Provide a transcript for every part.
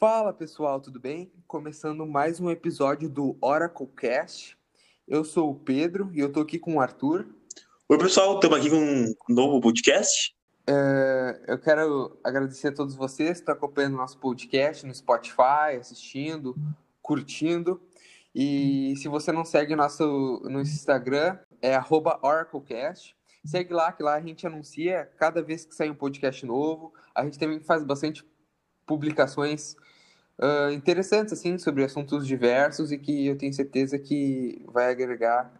Fala pessoal, tudo bem? Começando mais um episódio do OracleCast. Eu sou o Pedro e eu tô aqui com o Arthur. Oi pessoal, estamos aqui com um novo podcast. É, eu quero agradecer a todos vocês que estão acompanhando nosso podcast no Spotify, assistindo, curtindo. E se você não segue nosso no Instagram, é OracleCast. Segue lá, que lá a gente anuncia cada vez que sai um podcast novo. A gente também faz bastante publicações uh, interessantes assim sobre assuntos diversos e que eu tenho certeza que vai agregar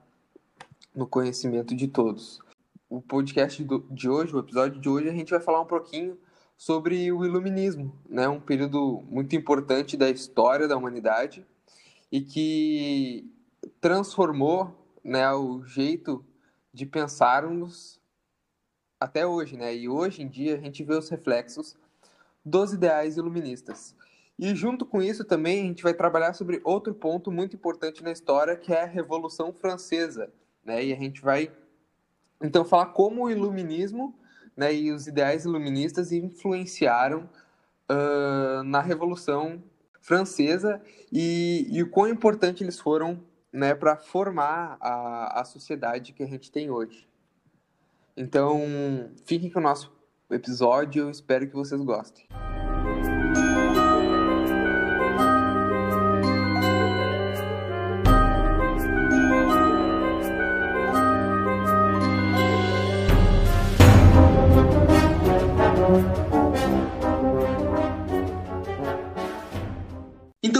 no conhecimento de todos. O podcast do, de hoje, o episódio de hoje, a gente vai falar um pouquinho sobre o iluminismo, né? Um período muito importante da história da humanidade e que transformou, né, o jeito de pensarmos até hoje, né? E hoje em dia a gente vê os reflexos dos ideais iluministas. E junto com isso também a gente vai trabalhar sobre outro ponto muito importante na história, que é a Revolução Francesa, né? E a gente vai então falar como o iluminismo, né, e os ideais iluministas influenciaram uh, na Revolução Francesa e, e, o quão importante eles foram, né, para formar a, a sociedade que a gente tem hoje. Então, fiquem com o nosso episódio, eu espero que vocês gostem.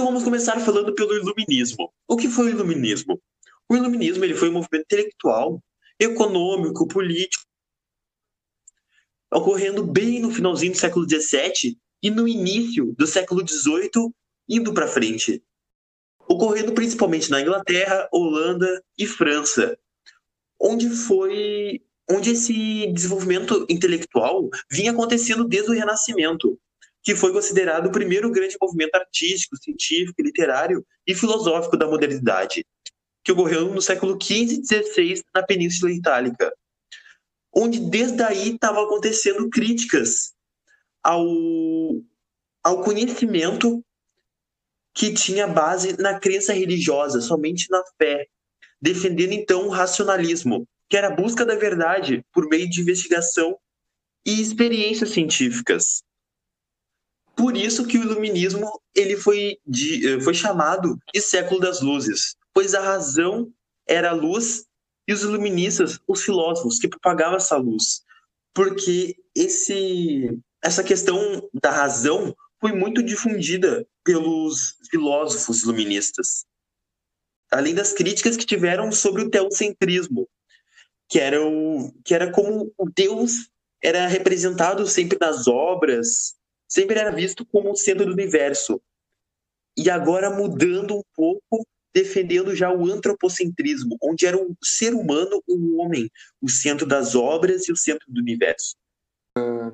Então vamos começar falando pelo iluminismo. O que foi o iluminismo? O iluminismo ele foi um movimento intelectual, econômico, político ocorrendo bem no finalzinho do século XVII e no início do século XVIII, indo para frente. Ocorrendo principalmente na Inglaterra, Holanda e França, onde foi onde esse desenvolvimento intelectual vinha acontecendo desde o Renascimento, que foi considerado o primeiro grande movimento artístico, científico, literário e filosófico da modernidade, que ocorreu no século XV e XVI na Península Itálica onde desde aí estavam acontecendo críticas ao, ao conhecimento que tinha base na crença religiosa, somente na fé, defendendo então o racionalismo, que era a busca da verdade por meio de investigação e experiências científicas. Por isso que o iluminismo ele foi, de, foi chamado de século das luzes, pois a razão era a luz e os iluministas, os filósofos que propagavam essa luz. Porque esse, essa questão da razão foi muito difundida pelos filósofos iluministas. Além das críticas que tiveram sobre o teocentrismo, que era, o, que era como o Deus era representado sempre nas obras, sempre era visto como o centro do universo. E agora mudando um pouco defendendo já o antropocentrismo, onde era o ser humano, o homem, o centro das obras e o centro do universo. Uh,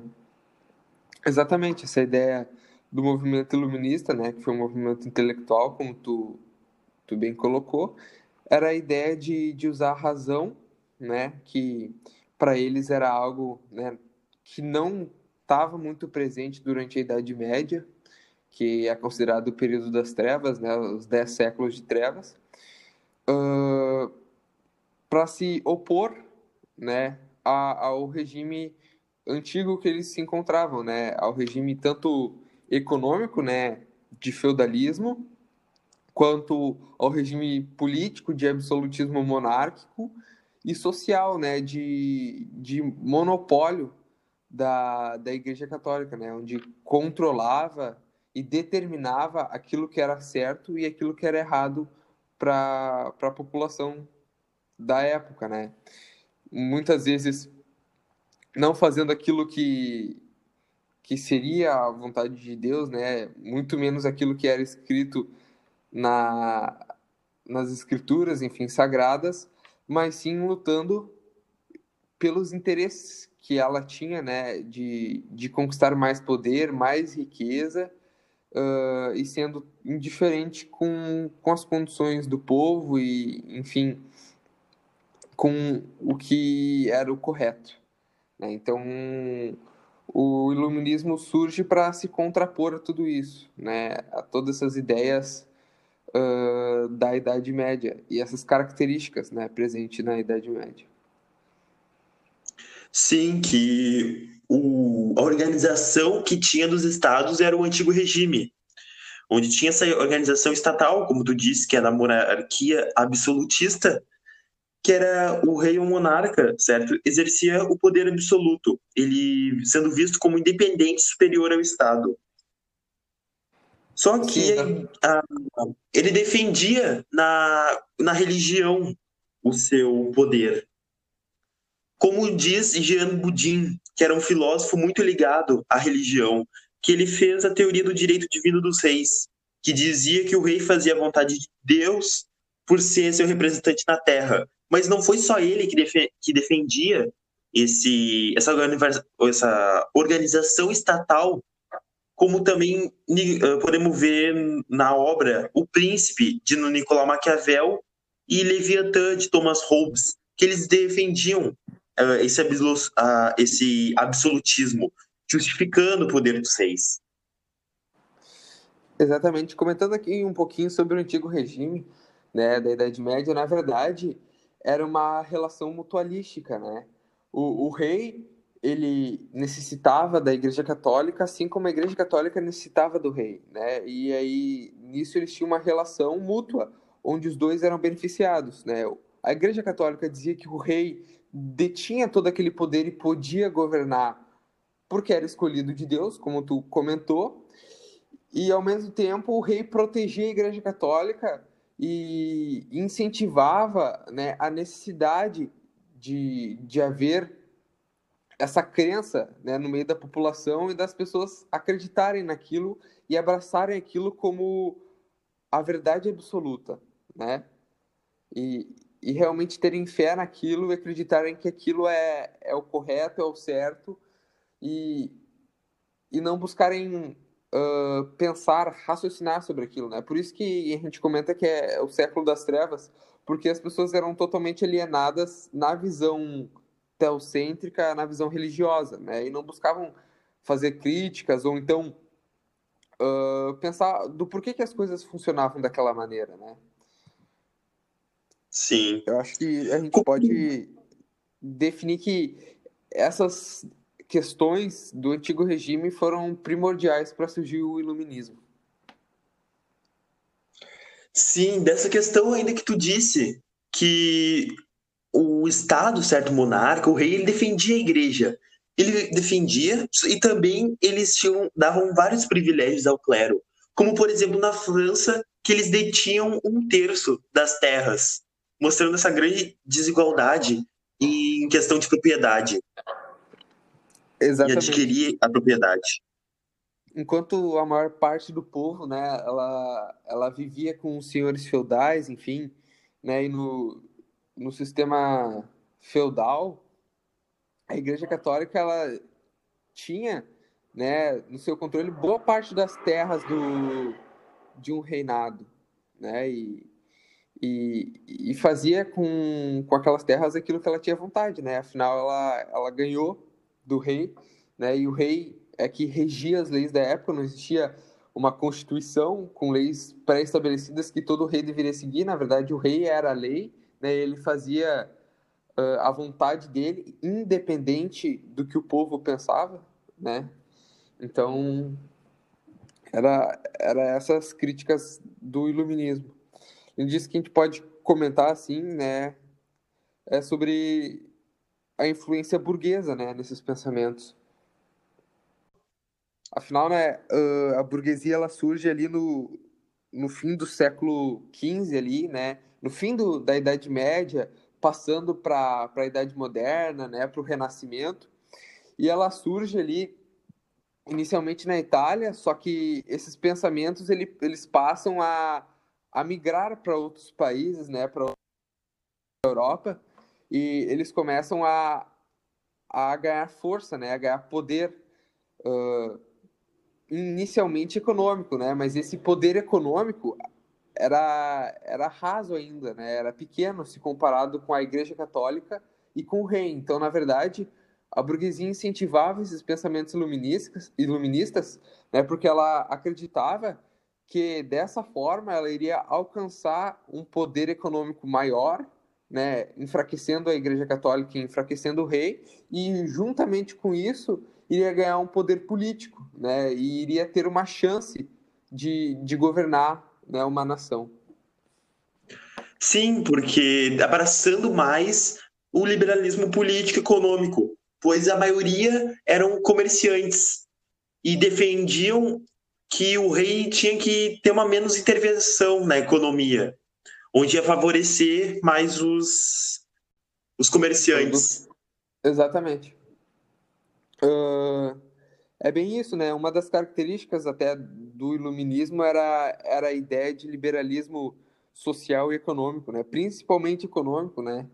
exatamente, essa ideia do movimento iluminista, né, que foi um movimento intelectual, como tu, tu bem colocou, era a ideia de, de usar a razão, né, que para eles era algo né, que não estava muito presente durante a Idade Média, que é considerado o período das trevas, né, os dez séculos de trevas, uh, para se opor né, ao regime antigo que eles se encontravam, né, ao regime tanto econômico, né, de feudalismo, quanto ao regime político de absolutismo monárquico e social, né, de, de monopólio da, da Igreja Católica, né, onde controlava e determinava aquilo que era certo e aquilo que era errado para a população da época, né? Muitas vezes não fazendo aquilo que que seria a vontade de Deus, né? Muito menos aquilo que era escrito na nas escrituras, enfim, sagradas, mas sim lutando pelos interesses que ela tinha, né, de, de conquistar mais poder, mais riqueza uh, e sendo indiferente com, com as condições do povo e, enfim, com o que era o correto. Né? Então, o iluminismo surge para se contrapor a tudo isso, né? A todas essas ideias uh, da Idade Média e essas características, né, presentes na Idade Média. Sim, que o, a organização que tinha dos estados era o antigo regime, onde tinha essa organização estatal, como tu disse, que era a monarquia absolutista, que era o rei ou monarca, certo? Exercia o poder absoluto, ele sendo visto como independente superior ao Estado. Só que Sim, a, ele defendia na, na religião o seu poder. Como diz Jean Boudin, que era um filósofo muito ligado à religião, que ele fez a teoria do direito divino dos reis, que dizia que o rei fazia a vontade de Deus por ser seu representante na terra. Mas não foi só ele que, que defendia esse, essa, essa organização estatal, como também uh, podemos ver na obra O Príncipe, de Nicolau Maquiavel, e Leviatã, de Thomas Hobbes, que eles defendiam uh, esse, uh, esse absolutismo, justificando o poder dos reis. Exatamente. Comentando aqui um pouquinho sobre o antigo regime né, da Idade Média, na verdade, era uma relação mutualística, né? O, o rei, ele necessitava da Igreja Católica, assim como a Igreja Católica necessitava do rei, né? E aí, nisso eles tinham uma relação mútua, onde os dois eram beneficiados, né? A Igreja Católica dizia que o rei detinha todo aquele poder e podia governar porque era escolhido de Deus, como tu comentou, e ao mesmo tempo o rei protegia a Igreja Católica e incentivava né, a necessidade de, de haver essa crença né, no meio da população e das pessoas acreditarem naquilo e abraçarem aquilo como a verdade absoluta, né? E, e realmente terem fé naquilo e acreditarem que aquilo é, é o correto, é o certo e, e não buscarem uh, pensar, raciocinar sobre aquilo, né? Por isso que a gente comenta que é o século das trevas, porque as pessoas eram totalmente alienadas na visão teocêntrica, na visão religiosa, né? E não buscavam fazer críticas ou então uh, pensar do porquê que as coisas funcionavam daquela maneira, né? Sim. Eu acho que a gente pode definir que essas questões do antigo regime foram primordiais para surgir o iluminismo. Sim, dessa questão ainda que tu disse que o Estado, certo monarca, o rei, ele defendia a igreja. Ele defendia e também eles tinham, davam vários privilégios ao clero. Como, por exemplo, na França, que eles detinham um terço das terras, mostrando essa grande desigualdade em questão de propriedade. Exatamente. e adquirir a propriedade. Enquanto a maior parte do povo, né, ela, ela vivia com os senhores feudais, enfim, né, e no, no sistema feudal, a Igreja Católica ela tinha, né, no seu controle boa parte das terras do de um reinado, né, e, e, e fazia com, com aquelas terras aquilo que ela tinha vontade, né, afinal ela, ela ganhou do rei, né? E o rei é que regia as leis da época, não existia uma constituição com leis pré-estabelecidas que todo rei deveria seguir. Na verdade, o rei era a lei, né? Ele fazia uh, a vontade dele, independente do que o povo pensava, né? Então, era, era essas críticas do iluminismo. Ele disse que a gente pode comentar assim, né? É sobre a influência burguesa, né, nesses pensamentos. Afinal, né, a burguesia ela surge ali no, no fim do século XV ali, né, no fim do, da Idade Média, passando para a Idade Moderna, né, para o Renascimento, e ela surge ali inicialmente na Itália, só que esses pensamentos ele, eles passam a, a migrar para outros países, né, para a Europa, e eles começam a, a ganhar força, né, a ganhar poder uh, inicialmente econômico, né, mas esse poder econômico era, era raso ainda, né, era pequeno se comparado com a Igreja Católica e com o rei. Então, na verdade, a burguesia incentivava esses pensamentos iluministas, iluministas né, porque ela acreditava que dessa forma ela iria alcançar um poder econômico maior, né, enfraquecendo a Igreja Católica, enfraquecendo o rei, e juntamente com isso iria ganhar um poder político, né, e iria ter uma chance de, de governar né, uma nação. Sim, porque abraçando mais o liberalismo político econômico, pois a maioria eram comerciantes e defendiam que o rei tinha que ter uma menos intervenção na economia, onde ia favorecer mais os, os comerciantes. Exatamente. Uh, é bem isso, né? Uma das características até do iluminismo era, era a ideia de liberalismo social e econômico, né? Principalmente econômico, né?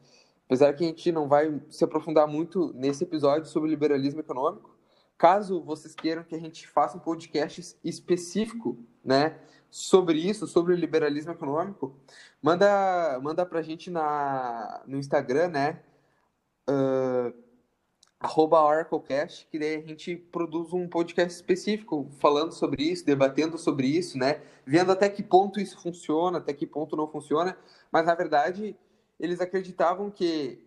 Apesar que a gente não vai se aprofundar muito nesse episódio sobre liberalismo econômico, Caso vocês queiram que a gente faça um podcast específico, né, sobre isso, sobre o liberalismo econômico, manda, manda pra gente na, no Instagram, né, uh, OracleCast, que daí a gente produz um podcast específico falando sobre isso, debatendo sobre isso, né, vendo até que ponto isso funciona, até que ponto não funciona, mas na verdade eles acreditavam que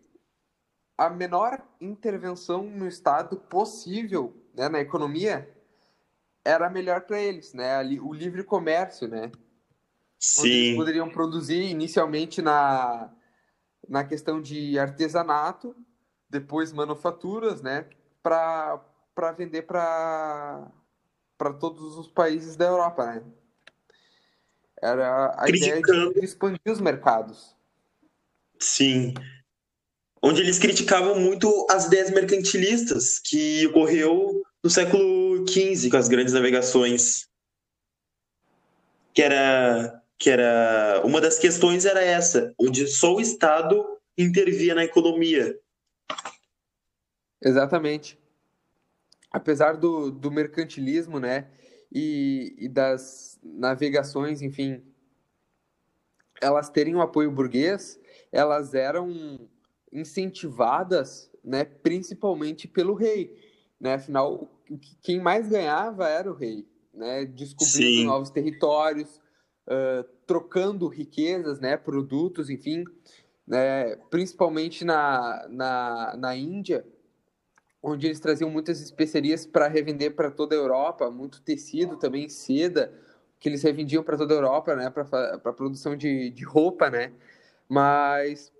a menor intervenção no Estado possível né, na economia era melhor para eles, né? O livre comércio, né? Sim. Onde eles poderiam produzir inicialmente na, na questão de artesanato, depois manufaturas, né? Para vender para todos os países da Europa, né? Era a Criticando. ideia de expandir os mercados. Sim onde eles criticavam muito as ideias mercantilistas que ocorreu no século XV com as grandes navegações. Que era, que era uma das questões era essa, onde só o Estado intervia na economia. Exatamente. Apesar do, do mercantilismo, né, e, e das navegações, enfim, elas terem o apoio burguês, elas eram incentivadas, né, principalmente pelo rei, né? Afinal, quem mais ganhava era o rei, né? Descobrindo Sim. novos territórios, uh, trocando riquezas, né? Produtos, enfim, né? Principalmente na, na, na Índia, onde eles traziam muitas especiarias para revender para toda a Europa, muito tecido também, seda, que eles revendiam para toda a Europa, né? Para a produção de, de roupa, né? Mas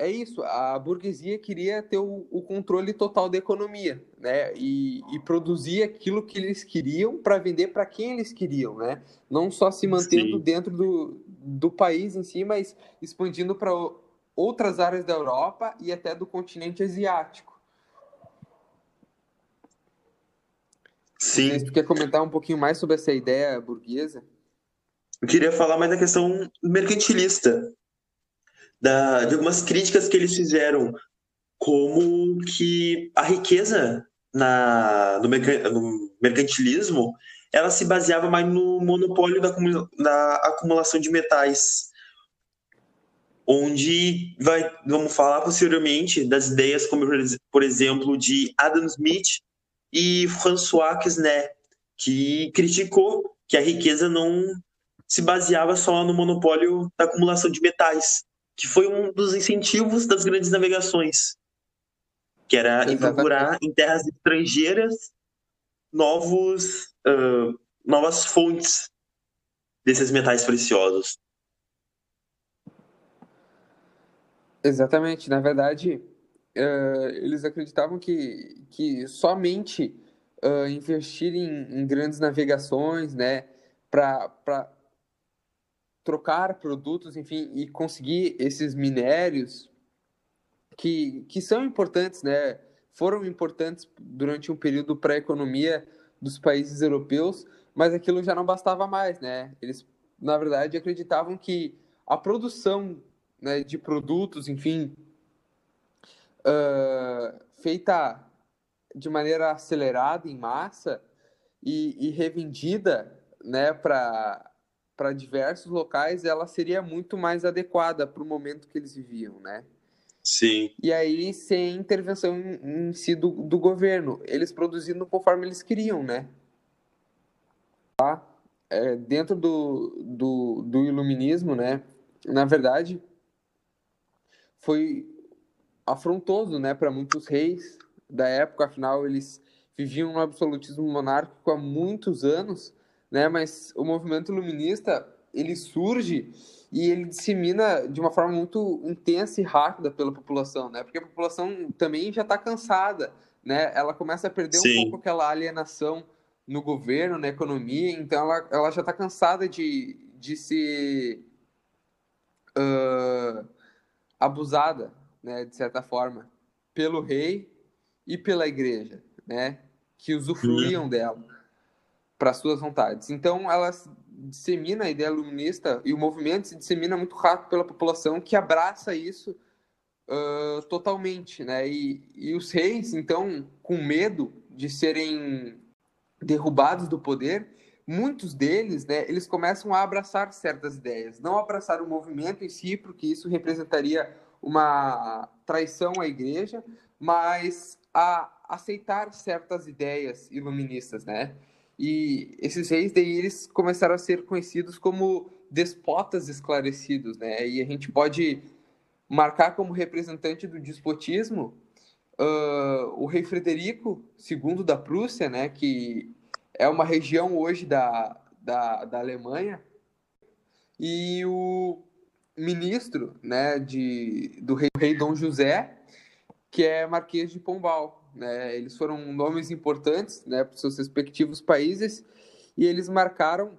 é isso, a burguesia queria ter o, o controle total da economia, né? E, e produzir aquilo que eles queriam para vender para quem eles queriam, né? Não só se mantendo Sim. dentro do, do país em si, mas expandindo para outras áreas da Europa e até do continente asiático. Sim. Você quer comentar um pouquinho mais sobre essa ideia burguesa? Eu queria falar mais da questão mercantilista da, de algumas críticas que eles fizeram, como que a riqueza na, no, no mercantilismo ela se baseava mais no monopólio da, da acumulação de metais, onde vai, vamos falar posteriormente das ideias como, por exemplo, de Adam Smith e François Quesnay, que criticou que a riqueza não se baseava só no monopólio da acumulação de metais, que foi um dos incentivos das grandes navegações, que era procurar em terras estrangeiras novos, uh, novas fontes desses metais preciosos. Exatamente. Na verdade, uh, eles acreditavam que, que somente uh, investir em, em, grandes navegações, né, para trocar produtos, enfim, e conseguir esses minérios que, que são importantes, né? Foram importantes durante um período para a economia dos países europeus, mas aquilo já não bastava mais, né? Eles, na verdade, acreditavam que a produção né, de produtos, enfim, uh, feita de maneira acelerada, em massa, e, e revendida né, para diversos locais, ela seria muito mais adequada para o momento que eles viviam, né? Sim. E aí, sem intervenção em, em si do, do governo, eles produzindo conforme eles queriam, né? Tá? É, dentro do, do, do iluminismo, né? Na verdade, foi afrontoso, né, para muitos reis da época, afinal eles viviam no absolutismo monárquico há muitos anos, né? Mas o movimento iluminista ele surge e ele dissemina de uma forma muito intensa e rápida pela população, né? Porque a população também já está cansada, né? Ela começa a perder Sim. um pouco aquela alienação no governo, na economia, então ela, ela já está cansada de, de ser uh, abusada, né? De certa forma, pelo rei e pela igreja, né? Que usufruíam uhum. dela para suas vontades. Então ela dissemina a ideia iluminista e o movimento se dissemina muito rápido pela população que abraça isso uh, totalmente, né? E, e os reis, então, com medo de serem derrubados do poder, muitos deles, né, eles começam a abraçar certas ideias, não abraçar o movimento em si, porque isso representaria uma traição à igreja, mas a aceitar certas ideias iluministas, né? E esses reis daí eles começaram a ser conhecidos como despotas esclarecidos, né? E a gente pode marcar como representante do despotismo uh, o rei Frederico II da Prússia, né? Que é uma região hoje da, da, da Alemanha, e o ministro, né? De, do rei, rei Dom José, que é Marquês de Pombal. Né? Eles foram nomes importantes né, para os seus respectivos países e eles marcaram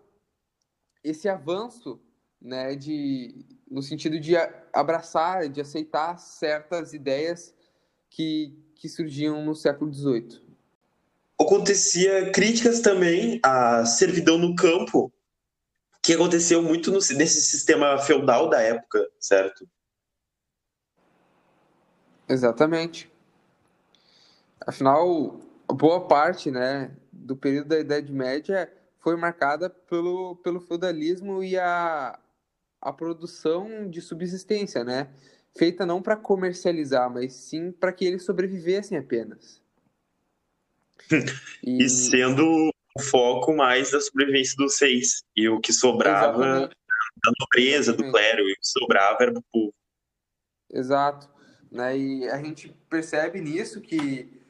esse avanço né, de, no sentido de abraçar, de aceitar certas ideias que, que surgiam no século XVIII. Acontecia críticas também à servidão no campo, que aconteceu muito no, nesse sistema feudal da época, certo? Exatamente. Afinal, boa parte né, do período da Idade Média foi marcada pelo, pelo feudalismo e a, a produção de subsistência, né? Feita não para comercializar, mas sim para que eles sobrevivessem apenas. E... e... sendo o foco mais da sobrevivência dos seis. E o que sobrava Exatamente. da nobreza, do clero, e o que sobrava era do povo. Exato. Né? E a gente percebe nisso que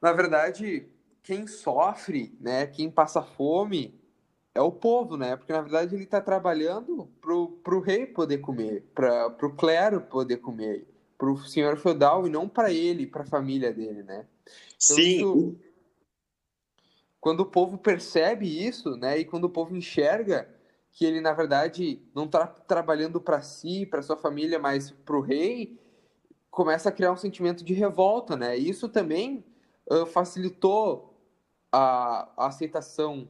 na verdade, quem sofre, né, quem passa fome é o povo, né? Porque na verdade ele está trabalhando pro, pro rei poder comer, para pro clero poder comer, pro senhor feudal e não para ele, para a família dele, né? Então, Sim. Isso, quando o povo percebe isso, né, e quando o povo enxerga que ele na verdade não está trabalhando para si, para sua família, mas para o rei, começa a criar um sentimento de revolta, né? Isso também uh, facilitou a, a aceitação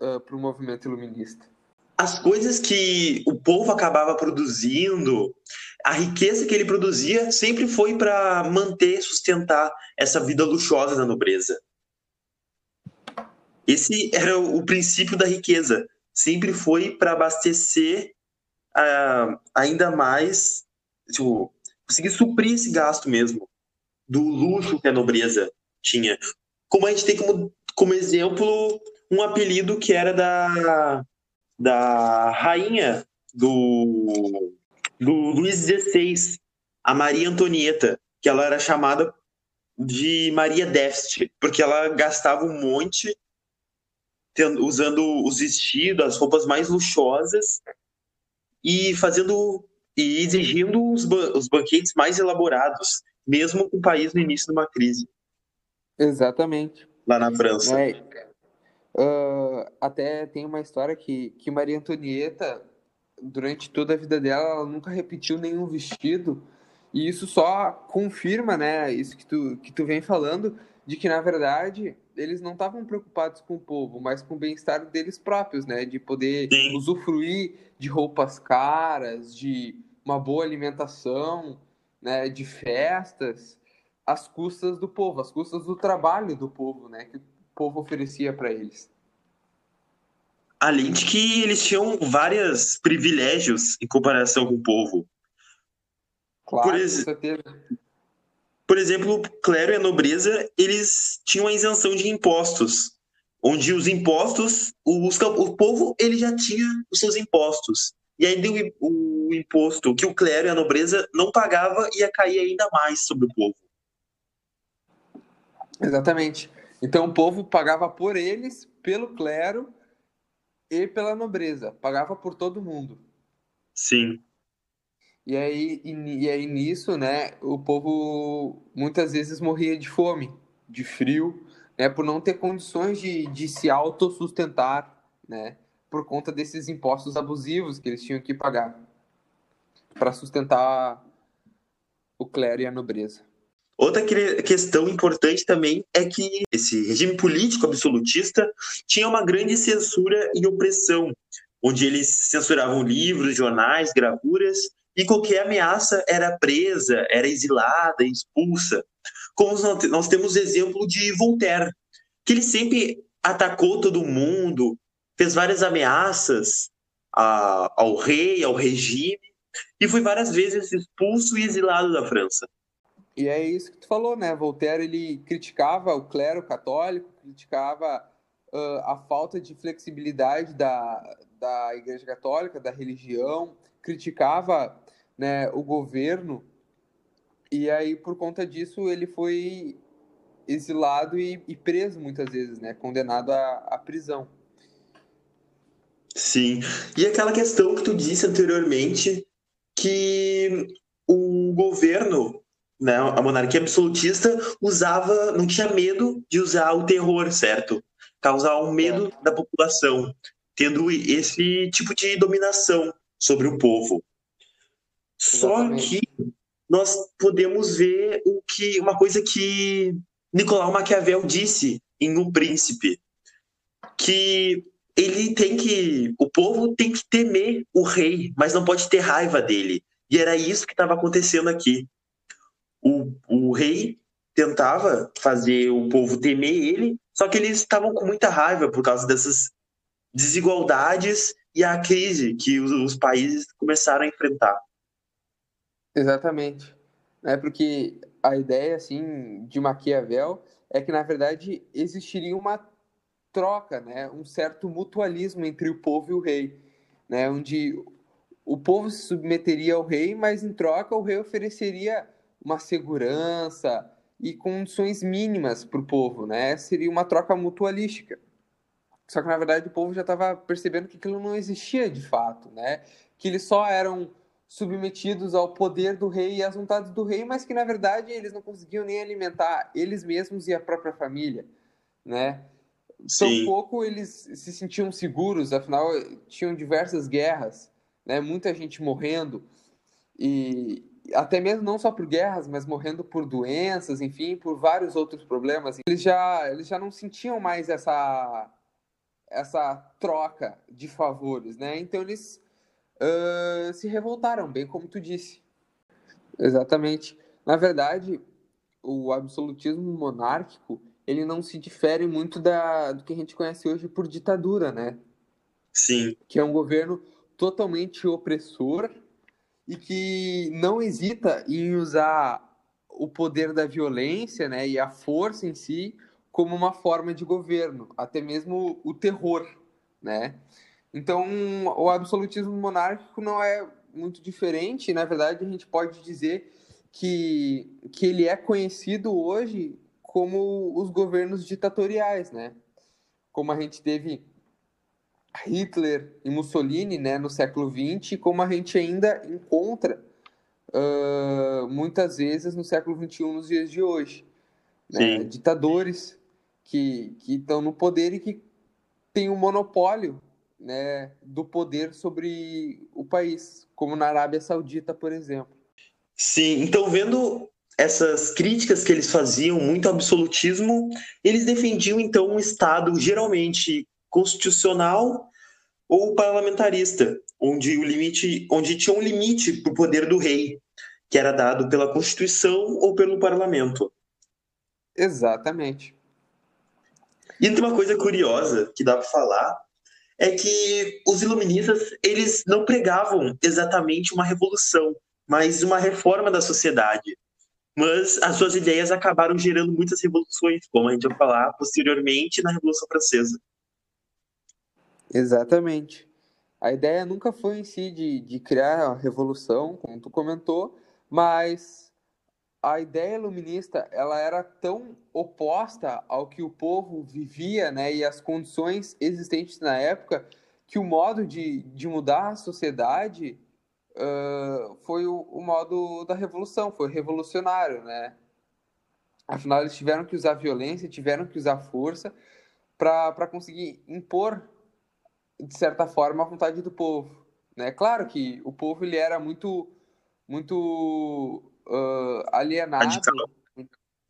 uh, para o movimento iluminista? As coisas que o povo acabava produzindo, a riqueza que ele produzia, sempre foi para manter, sustentar essa vida luxuosa da nobreza. Esse era o princípio da riqueza. Sempre foi para abastecer uh, ainda mais, tipo, conseguir suprir esse gasto mesmo do luxo que a nobreza tinha. Como a gente tem como, como exemplo um apelido que era da, da rainha do, do Luís XVI, a Maria Antonieta, que ela era chamada de Maria Déficit, porque ela gastava um monte tendo, usando os vestidos, as roupas mais luxuosas e fazendo e exigindo os, os banquetes mais elaborados, mesmo com o país no início de uma crise. Exatamente. Lá na França. É, uh, até tem uma história que, que Maria Antonieta, durante toda a vida dela, ela nunca repetiu nenhum vestido. E isso só confirma, né, isso que tu, que tu vem falando, de que, na verdade, eles não estavam preocupados com o povo, mas com o bem-estar deles próprios, né? De poder Sim. usufruir de roupas caras, de uma boa alimentação, né? De festas às custas do povo, às custas do trabalho do povo, né, que o povo oferecia para eles. Além de que eles tinham vários privilégios em comparação com o povo. Claro, por, ex... por exemplo, o clero e a nobreza, eles tinham a isenção de impostos, onde os impostos, os, o povo ele já tinha os seus impostos. E aí deu o, o imposto que o clero e a nobreza não pagava ia cair ainda mais sobre o povo. Exatamente. Então o povo pagava por eles, pelo clero e pela nobreza. Pagava por todo mundo. Sim. E aí, e, e aí nisso, né, o povo muitas vezes morria de fome, de frio, né, por não ter condições de, de se autossustentar, né, por conta desses impostos abusivos que eles tinham que pagar para sustentar o clero e a nobreza. Outra questão importante também é que esse regime político absolutista tinha uma grande censura e opressão, onde eles censuravam livros, jornais, gravuras, e qualquer ameaça era presa, era exilada, expulsa. Como nós temos exemplo de Voltaire, que ele sempre atacou todo mundo, fez várias ameaças ao rei, ao regime, e foi várias vezes expulso e exilado da França. E é isso que tu falou, né? Voltaire ele criticava o clero católico, criticava uh, a falta de flexibilidade da, da Igreja Católica, da religião, criticava né, o governo. E aí, por conta disso, ele foi exilado e, e preso muitas vezes, né? Condenado à, à prisão. Sim. E aquela questão que tu disse anteriormente, que o governo né, a monarquia absolutista usava, não tinha medo de usar o terror, certo? Causar um medo é. da população, tendo esse tipo de dominação sobre o povo. Exatamente. Só que nós podemos ver o que uma coisa que Nicolau Maquiavel disse em O Príncipe, que ele tem que o povo tem que temer o rei, mas não pode ter raiva dele. E era isso que estava acontecendo aqui o, o rei tentava fazer o povo temer ele, só que eles estavam com muita raiva por causa dessas desigualdades e a crise que os, os países começaram a enfrentar. Exatamente. É porque a ideia assim de Maquiavel é que na verdade existiria uma troca, né, um certo mutualismo entre o povo e o rei, né, onde o povo se submeteria ao rei, mas em troca o rei ofereceria uma segurança e condições mínimas para o povo, né? Seria uma troca mutualística. Só que na verdade o povo já estava percebendo que aquilo não existia de fato, né? Que eles só eram submetidos ao poder do rei e às vontades do rei, mas que na verdade eles não conseguiam nem alimentar eles mesmos e a própria família, né? Sim. pouco eles se sentiam seguros, afinal tinham diversas guerras, né? Muita gente morrendo e, até mesmo não só por guerras, mas morrendo por doenças, enfim, por vários outros problemas. Eles já, eles já não sentiam mais essa, essa troca de favores, né? Então eles uh, se revoltaram, bem como tu disse. Exatamente. Na verdade, o absolutismo monárquico ele não se difere muito da, do que a gente conhece hoje por ditadura, né? Sim. Que é um governo totalmente opressor e que não hesita em usar o poder da violência né, e a força em si como uma forma de governo, até mesmo o terror. Né? Então, o absolutismo monárquico não é muito diferente, na verdade, a gente pode dizer que, que ele é conhecido hoje como os governos ditatoriais, né? Como a gente teve Hitler e Mussolini né, no século XX, como a gente ainda encontra uh, muitas vezes no século XXI, nos dias de hoje. Né? Ditadores que, que estão no poder e que têm um monopólio né, do poder sobre o país, como na Arábia Saudita, por exemplo. Sim, então vendo essas críticas que eles faziam muito absolutismo, eles defendiam então um Estado geralmente constitucional ou parlamentarista, onde o limite, onde tinha um limite para o poder do rei, que era dado pela Constituição ou pelo parlamento. Exatamente. E tem uma coisa curiosa que dá para falar é que os iluministas eles não pregavam exatamente uma revolução, mas uma reforma da sociedade. Mas as suas ideias acabaram gerando muitas revoluções, como a gente vai falar posteriormente na Revolução Francesa. Exatamente. A ideia nunca foi em si de, de criar a revolução, como tu comentou, mas a ideia iluminista ela era tão oposta ao que o povo vivia né, e as condições existentes na época que o modo de, de mudar a sociedade uh, foi o, o, modo da revolução, foi revolucionário, né? Afinal, eles tiveram que usar violência, tiveram que usar força para conseguir impor, de certa forma, a vontade do povo. Né? Claro que o povo ele era muito, muito uh, alienado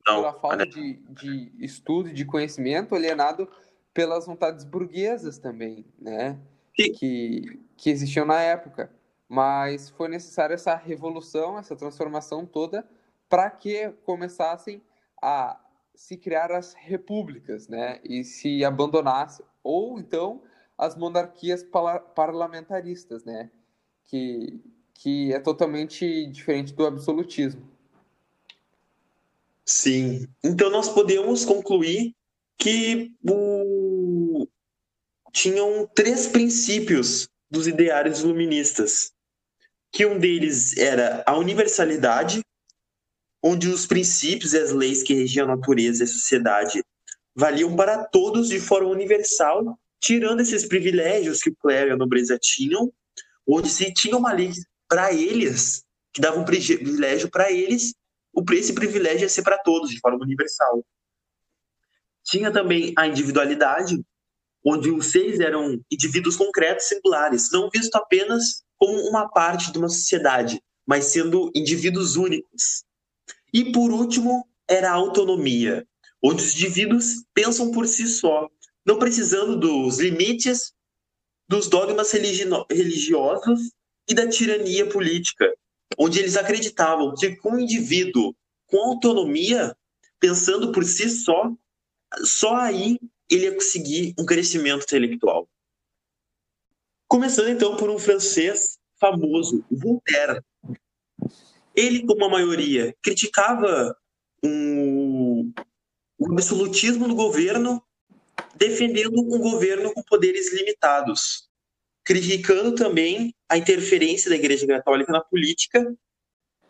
pela falta de, de estudo e de conhecimento, alienado pelas vontades burguesas também, né? Que, que existiam na época. Mas foi necessária essa revolução, essa transformação toda, para que começassem a se criar as repúblicas, né? E se abandonasse, ou então as monarquias parlamentaristas, né? Que, que é totalmente diferente do absolutismo. Sim. Então nós podemos concluir que o... tinham três princípios dos ideários iluministas, que um deles era a universalidade, onde os princípios e as leis que regiam a natureza e a sociedade valiam para todos de forma universal, tirando esses privilégios que o clero e a nobreza tinham, onde se tinha uma lei para eles, que dava um privilégio para eles, esse privilégio ia ser para todos, de forma universal. Tinha também a individualidade, onde os seis eram indivíduos concretos singulares, não visto apenas como uma parte de uma sociedade, mas sendo indivíduos únicos. E por último, era a autonomia, onde os indivíduos pensam por si só, não precisando dos limites dos dogmas religiosos e da tirania política, onde eles acreditavam que com um indivíduo com autonomia, pensando por si só, só aí ele ia conseguir um crescimento intelectual. Começando então por um francês famoso, Voltaire. Ele, como a maioria, criticava um, o absolutismo do governo, defendendo um governo com poderes limitados, criticando também a interferência da Igreja Católica na política,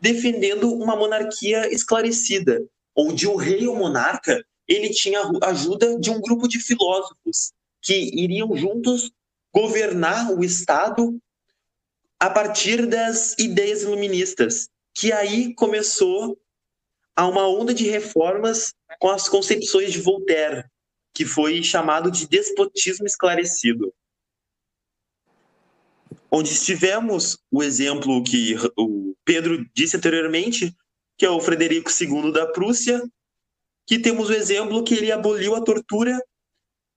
defendendo uma monarquia esclarecida, onde o rei ou monarca ele tinha a ajuda de um grupo de filósofos que iriam juntos governar o Estado a partir das ideias iluministas, que aí começou a uma onda de reformas com as concepções de Voltaire, que foi chamado de despotismo esclarecido. Onde tivemos o exemplo que o Pedro disse anteriormente, que é o Frederico II da Prússia, que temos o exemplo que ele aboliu a tortura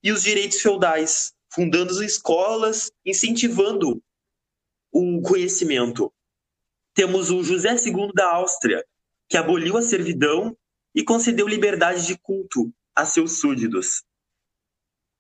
e os direitos feudais, fundando escolas, incentivando o conhecimento. Temos o José II da Áustria, que aboliu a servidão e concedeu liberdade de culto a seus súditos.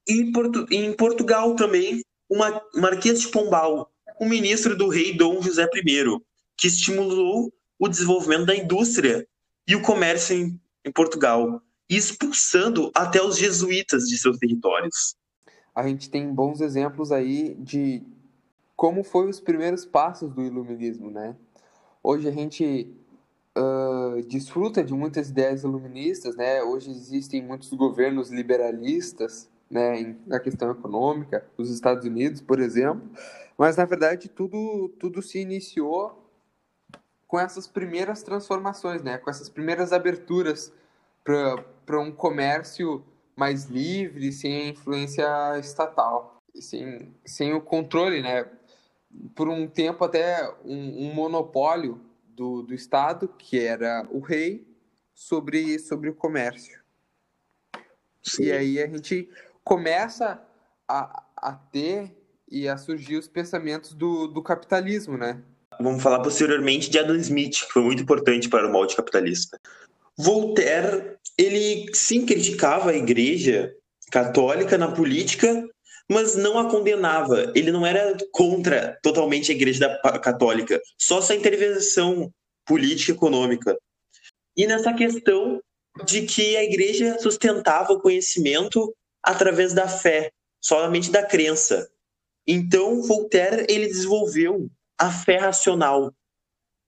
E em Portugal também, o Marquês de Pombal, um ministro do rei Dom José I, que estimulou o desenvolvimento da indústria e o comércio em, em Portugal, expulsando até os jesuítas de seus territórios a gente tem bons exemplos aí de como foi os primeiros passos do iluminismo, né? Hoje a gente uh, desfruta de muitas ideias iluministas, né? Hoje existem muitos governos liberalistas, né, na questão econômica, os Estados Unidos, por exemplo, mas na verdade tudo tudo se iniciou com essas primeiras transformações, né? Com essas primeiras aberturas para um comércio mais livre, sem influência estatal, sem, sem o controle, né? Por um tempo até um, um monopólio do, do Estado, que era o rei, sobre, sobre o comércio. Sim. E aí a gente começa a, a ter e a surgir os pensamentos do, do capitalismo, né? Vamos falar posteriormente de Adam Smith, que foi muito importante para o molde capitalista. Voltaire, ele sim criticava a igreja católica na política, mas não a condenava. Ele não era contra totalmente a Igreja Católica, só sua intervenção política e econômica. E nessa questão de que a Igreja sustentava o conhecimento através da fé, somente da crença. Então, Voltaire ele desenvolveu a fé racional,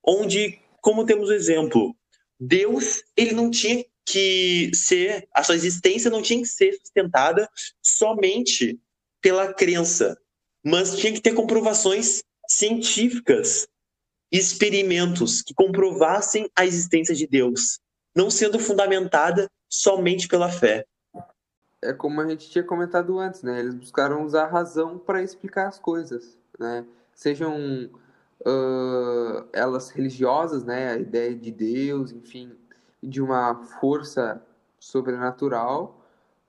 onde, como temos o exemplo, Deus ele não tinha que ser, a sua existência não tinha que ser sustentada somente pela crença, mas tinha que ter comprovações científicas, experimentos que comprovassem a existência de Deus, não sendo fundamentada somente pela fé. É como a gente tinha comentado antes, né? Eles buscaram usar a razão para explicar as coisas, né? Sejam uh, elas religiosas, né? A ideia de Deus, enfim, de uma força sobrenatural,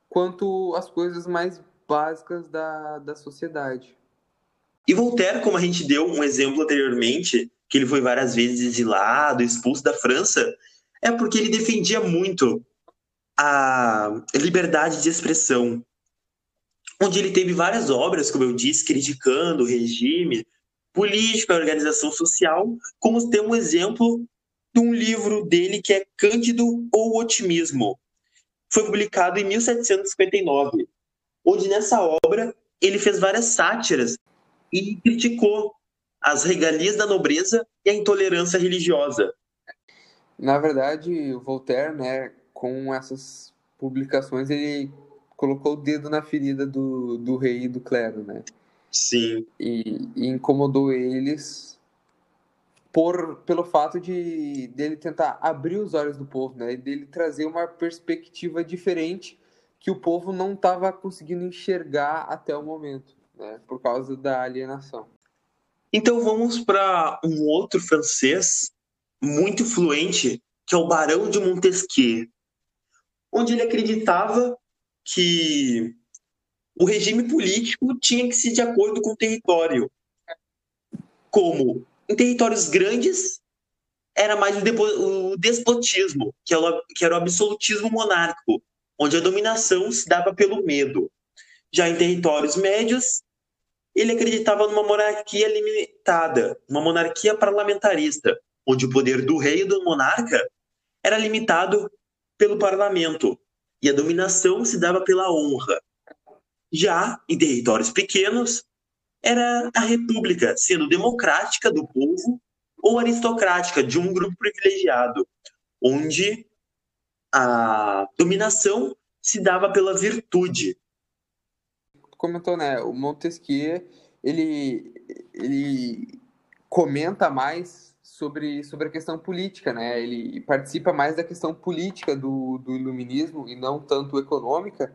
quanto as coisas mais básicas da, da sociedade. E Voltaire, como a gente deu um exemplo anteriormente, que ele foi várias vezes exilado, expulso da França, é porque ele defendia muito a liberdade de expressão, onde ele teve várias obras, como eu disse, criticando o regime político, a organização social, como tem um exemplo de um livro dele que é Cândido ou Otimismo. Foi publicado em 1759, onde nessa obra ele fez várias sátiras e criticou as regalias da nobreza e a intolerância religiosa. Na verdade, Voltaire, né, com essas publicações, ele colocou o dedo na ferida do, do rei e do clero, né? Sim. E, e incomodou eles por pelo fato de dele tentar abrir os olhos do povo, né? E dele trazer uma perspectiva diferente que o povo não estava conseguindo enxergar até o momento, né? Por causa da alienação. Então vamos para um outro francês muito influente, que é o Barão de Montesquieu, onde ele acreditava que o regime político tinha que ser de acordo com o território. Como em territórios grandes, era mais o despotismo, que era o absolutismo monárquico, onde a dominação se dava pelo medo. Já em territórios médios, ele acreditava numa monarquia limitada, uma monarquia parlamentarista, onde o poder do rei e do monarca era limitado pelo parlamento e a dominação se dava pela honra. Já em territórios pequenos, era a república, sendo democrática do povo ou aristocrática de um grupo privilegiado, onde a dominação se dava pela virtude. Comentou, né? O Montesquieu ele ele comenta mais sobre, sobre a questão política, né? Ele participa mais da questão política do, do iluminismo e não tanto econômica.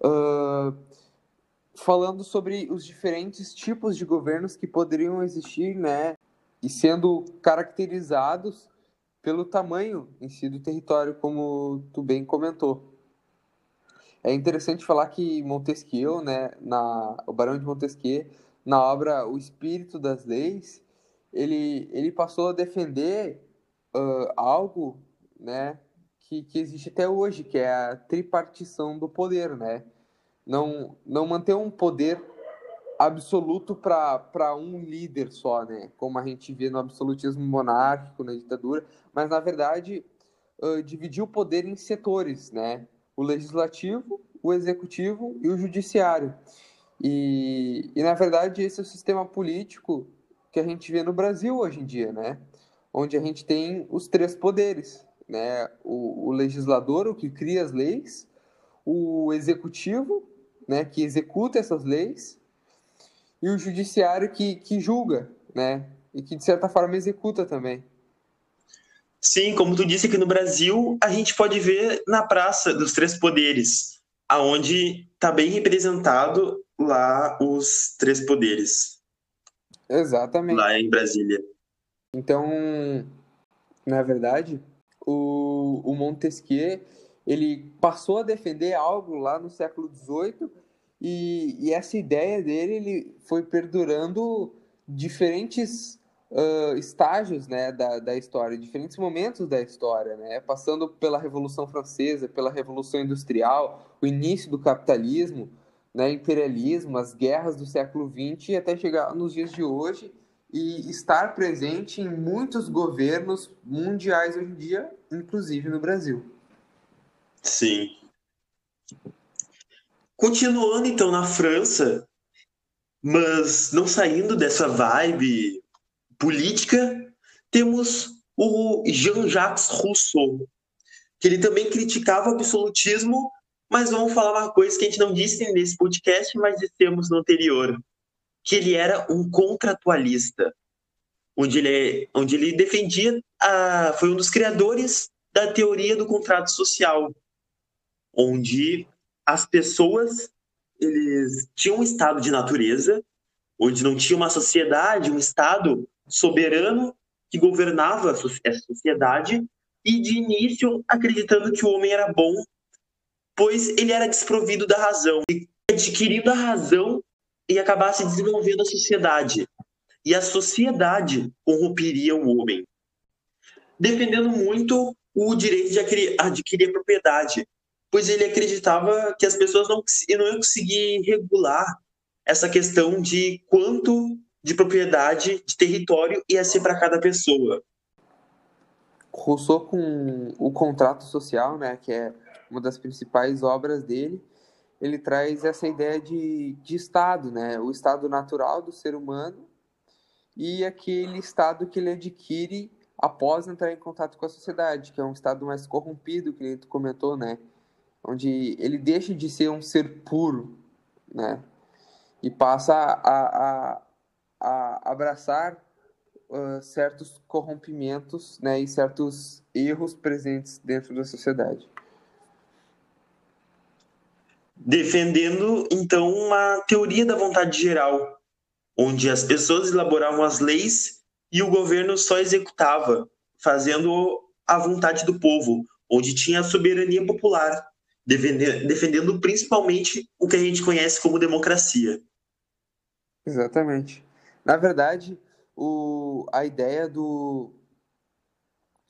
Uh, falando sobre os diferentes tipos de governos que poderiam existir, né, e sendo caracterizados pelo tamanho em si do território, como tu bem comentou. É interessante falar que Montesquieu, né, na, o Barão de Montesquieu, na obra O Espírito das Leis, ele, ele passou a defender uh, algo né, que, que existe até hoje, que é a tripartição do poder, né? não, não manter um poder absoluto para um líder só, né? Como a gente vê no absolutismo monárquico, na ditadura, mas na verdade uh, dividir o poder em setores, né? O legislativo, o executivo e o judiciário. E, e na verdade esse é o sistema político que a gente vê no Brasil hoje em dia, né? Onde a gente tem os três poderes, né? O, o legislador, o que cria as leis, o executivo, né, que executa essas leis, e o judiciário que, que julga, né, e que de certa forma executa também. Sim, como tu disse aqui no Brasil, a gente pode ver na Praça dos Três Poderes, aonde está bem representado lá os três poderes. Exatamente. Lá em Brasília. Então, na verdade, o, o Montesquieu ele passou a defender algo lá no século XVIII e, e essa ideia dele ele foi perdurando diferentes uh, estágios né, da, da história, diferentes momentos da história, né, passando pela Revolução Francesa, pela Revolução Industrial, o início do capitalismo, né, imperialismo, as guerras do século XX até chegar nos dias de hoje e estar presente em muitos governos mundiais hoje em dia, inclusive no Brasil. Sim. Continuando então na França, mas não saindo dessa vibe política, temos o Jean-Jacques Rousseau, que ele também criticava o absolutismo, mas vamos falar uma coisa que a gente não disse nesse podcast, mas dissemos no anterior, que ele era um contratualista, onde ele, onde ele defendia, a, foi um dos criadores da teoria do contrato social, onde as pessoas eles tinham um estado de natureza, onde não tinha uma sociedade, um estado soberano que governava essa sociedade, e de início acreditando que o homem era bom, pois ele era desprovido da razão, e adquirindo a razão e acabasse desenvolvendo a sociedade. E a sociedade corromperia o homem, defendendo muito o direito de adquirir, a propriedade, pois ele acreditava que as pessoas não, não iam conseguir regular essa questão de quanto de propriedade, de território ia ser para cada pessoa. Rousseau com o contrato social, né, que é uma das principais obras dele, ele traz essa ideia de, de estado, né, o estado natural do ser humano e aquele estado que ele adquire após entrar em contato com a sociedade, que é um estado mais corrompido, que ele comentou, né, onde ele deixa de ser um ser puro, né, e passa a, a, a abraçar uh, certos corrompimentos né, e certos erros presentes dentro da sociedade. Defendendo, então, uma teoria da vontade geral, onde as pessoas elaboravam as leis e o governo só executava, fazendo a vontade do povo, onde tinha a soberania popular, defendendo principalmente o que a gente conhece como democracia. Exatamente. Na verdade, o, a ideia do,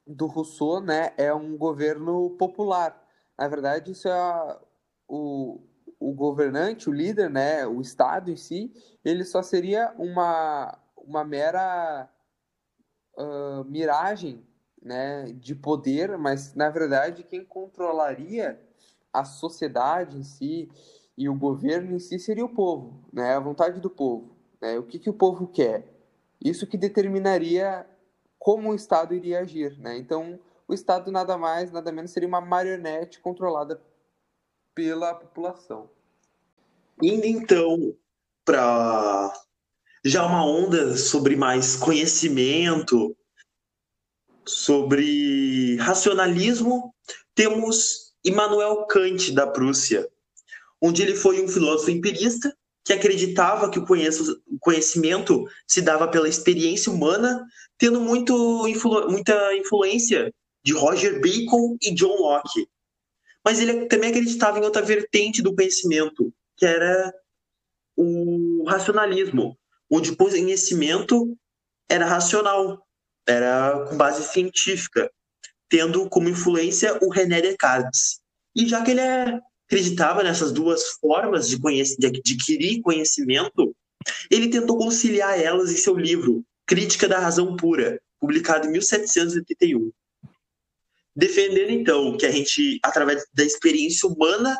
do Rousseau né, é um governo popular. Na verdade, isso é o, o governante, o líder, né, o Estado em si, ele só seria uma, uma mera uh, miragem né, de poder, mas na verdade quem controlaria a sociedade em si e o governo em si seria o povo, né, a vontade do povo. Né? O que, que o povo quer? Isso que determinaria como o Estado iria agir. Né? Então, o Estado nada mais, nada menos seria uma marionete controlada pela população. Indo então para já uma onda sobre mais conhecimento, sobre racionalismo, temos Immanuel Kant da Prússia, onde ele foi um filósofo empirista que acreditava que o conhecimento se dava pela experiência humana, tendo muito influ muita influência de Roger Bacon e John Locke. Mas ele também acreditava em outra vertente do conhecimento, que era o racionalismo, onde o conhecimento era racional, era com base científica, tendo como influência o René Descartes. E já que ele é acreditava nessas duas formas de, de adquirir conhecimento, ele tentou conciliar elas em seu livro Crítica da Razão Pura, publicado em 1781. Defendendo então que a gente, através da experiência humana,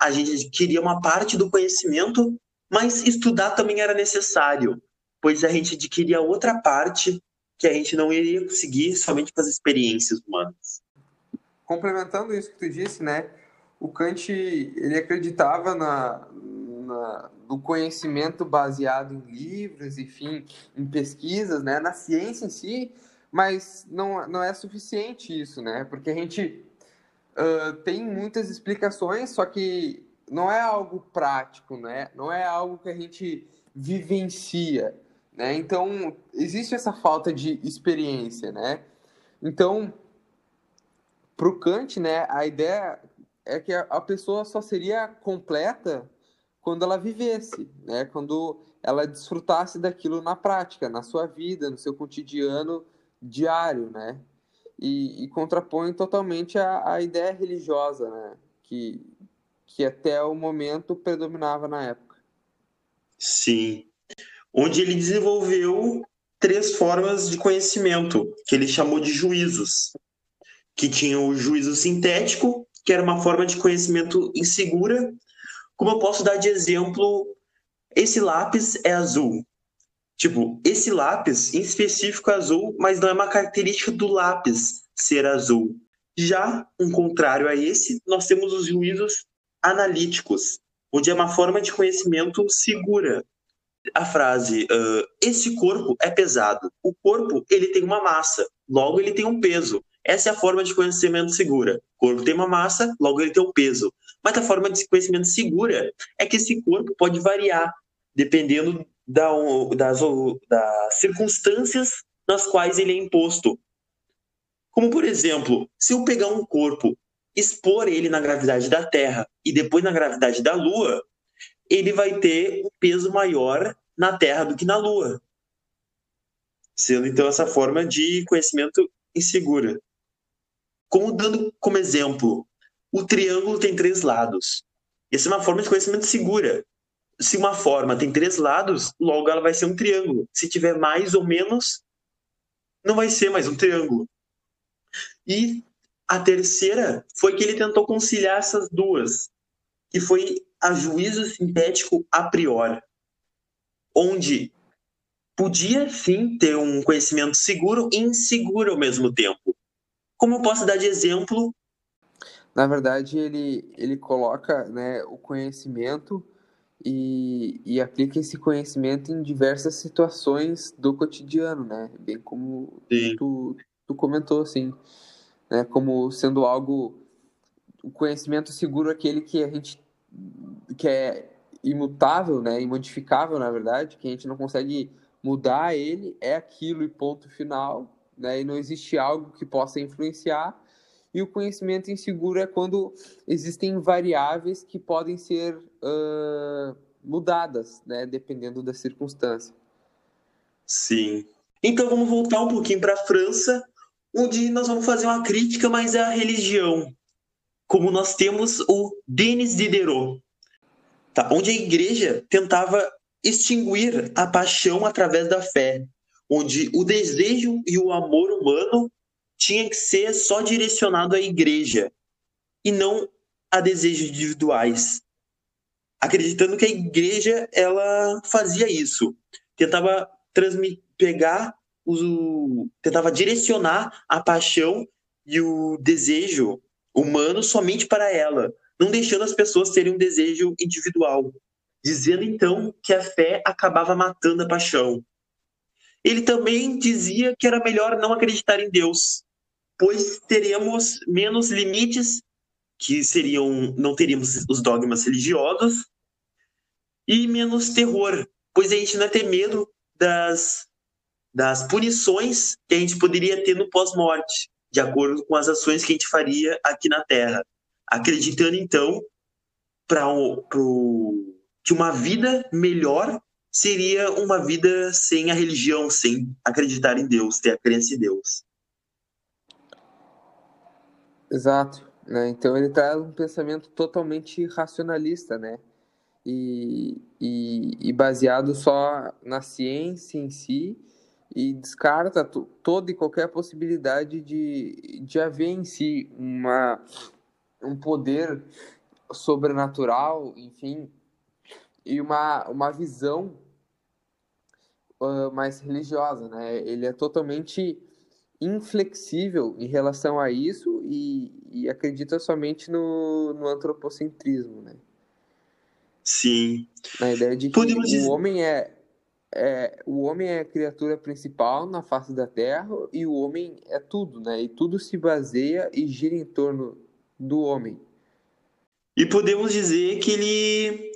a gente adquiria uma parte do conhecimento, mas estudar também era necessário, pois a gente adquiria outra parte que a gente não iria conseguir somente com as experiências humanas. Complementando isso que tu disse, né? o Kant ele acreditava na, na, no conhecimento baseado em livros, enfim, em pesquisas, né, na ciência em si, mas não, não é suficiente isso, né? Porque a gente uh, tem muitas explicações, só que não é algo prático, né? Não é algo que a gente vivencia, né? Então existe essa falta de experiência, né? Então para o Kant, né, a ideia é que a pessoa só seria completa quando ela vivesse, né? Quando ela desfrutasse daquilo na prática, na sua vida, no seu cotidiano diário, né? E, e contrapõe totalmente a, a ideia religiosa, né? Que, que até o momento predominava na época. Sim. Onde ele desenvolveu três formas de conhecimento, que ele chamou de juízos. Que tinha o juízo sintético, que era uma forma de conhecimento insegura. Como eu posso dar de exemplo, esse lápis é azul. Tipo, esse lápis em específico é azul, mas não é uma característica do lápis ser azul. Já, um contrário a esse, nós temos os juízos analíticos, onde é uma forma de conhecimento segura. A frase, uh, esse corpo é pesado. O corpo, ele tem uma massa, logo ele tem um peso. Essa é a forma de conhecimento segura. O corpo tem uma massa, logo ele tem um peso. Mas a forma de conhecimento segura é que esse corpo pode variar, dependendo da, das, das circunstâncias nas quais ele é imposto. Como, por exemplo, se eu pegar um corpo, expor ele na gravidade da Terra e depois na gravidade da Lua, ele vai ter um peso maior na Terra do que na Lua. Sendo então essa forma de conhecimento insegura. Como dando como exemplo, o triângulo tem três lados. Essa é uma forma de conhecimento segura se uma forma tem três lados, logo ela vai ser um triângulo. Se tiver mais ou menos, não vai ser mais um triângulo. E a terceira foi que ele tentou conciliar essas duas, que foi a juízo sintético a priori, onde podia sim ter um conhecimento seguro e inseguro ao mesmo tempo. Como eu posso dar de exemplo? Na verdade, ele, ele coloca né, o conhecimento e, e aplica esse conhecimento em diversas situações do cotidiano, né? Bem como tu, tu comentou, assim, né? Como sendo algo, o conhecimento seguro aquele que a gente que é imutável, né? Imodificável, na verdade, que a gente não consegue mudar ele, é aquilo e ponto final, né? E não existe algo que possa influenciar. E o conhecimento inseguro é quando existem variáveis que podem ser uh, mudadas, né, dependendo da circunstância. Sim. Então vamos voltar um pouquinho para a França, onde nós vamos fazer uma crítica, mas é a religião. Como nós temos o Denis Diderot, tá? onde a igreja tentava extinguir a paixão através da fé, onde o desejo e o amor humano tinha que ser só direcionado à igreja e não a desejos individuais acreditando que a igreja ela fazia isso, tentava pegar tentava direcionar a paixão e o desejo humano somente para ela, não deixando as pessoas terem um desejo individual, dizendo então que a fé acabava matando a paixão. Ele também dizia que era melhor não acreditar em Deus, pois teríamos menos limites, que seriam não teríamos os dogmas religiosos e menos terror, pois a gente não ia ter medo das, das punições que a gente poderia ter no pós-morte, de acordo com as ações que a gente faria aqui na Terra. Acreditando, então, para pro, que uma vida melhor seria uma vida sem a religião, sem acreditar em Deus, ter a crença em Deus. Exato. Né? Então ele traz um pensamento totalmente racionalista, né? e, e, e baseado só na ciência em si e descarta toda e qualquer possibilidade de, de haver em si uma, um poder sobrenatural, enfim, e uma, uma visão uh, mais religiosa, né? Ele é totalmente inflexível em relação a isso e, e acredita somente no, no antropocentrismo, né? Sim. Na ideia de que Podemos o dizer... homem é, é, o homem é a criatura principal na face da Terra e o homem é tudo, né? E tudo se baseia e gira em torno do homem. E podemos dizer que ele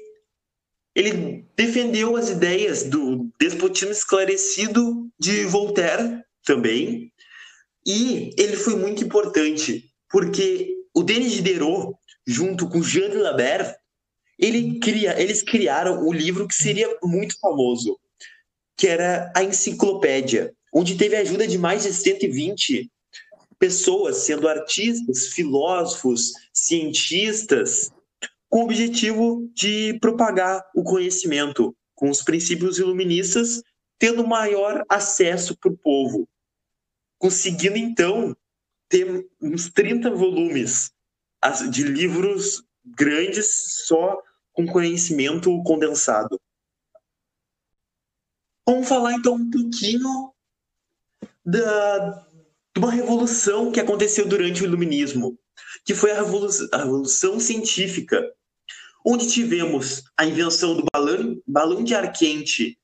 ele defendeu as ideias do despotismo esclarecido de Voltaire também. E ele foi muito importante, porque o Denis Diderot, junto com Jean de Labert, ele cria, eles criaram o livro que seria muito famoso, que era a Enciclopédia, onde teve a ajuda de mais de 120 pessoas, sendo artistas, filósofos, cientistas, com o objetivo de propagar o conhecimento, com os princípios iluministas, tendo maior acesso para o povo, conseguindo então ter uns 30 volumes de livros grandes só com conhecimento condensado. Vamos falar então um pouquinho da, de uma revolução que aconteceu durante o Iluminismo, que foi a revolução, a revolução científica, onde tivemos a invenção do balão, balão de ar quente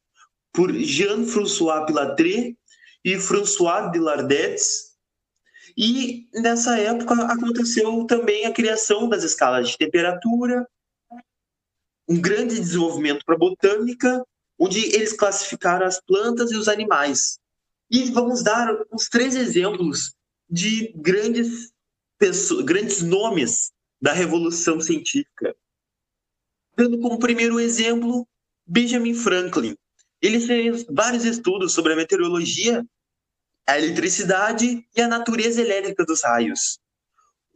por Jean-François Pilatre e François de Lardets, e nessa época aconteceu também a criação das escalas de temperatura, um grande desenvolvimento para a botânica, onde eles classificaram as plantas e os animais. E vamos dar os três exemplos de grandes pessoas, grandes nomes da revolução científica. Dando como primeiro exemplo Benjamin Franklin. Ele fez vários estudos sobre a meteorologia a eletricidade e a natureza elétrica dos raios.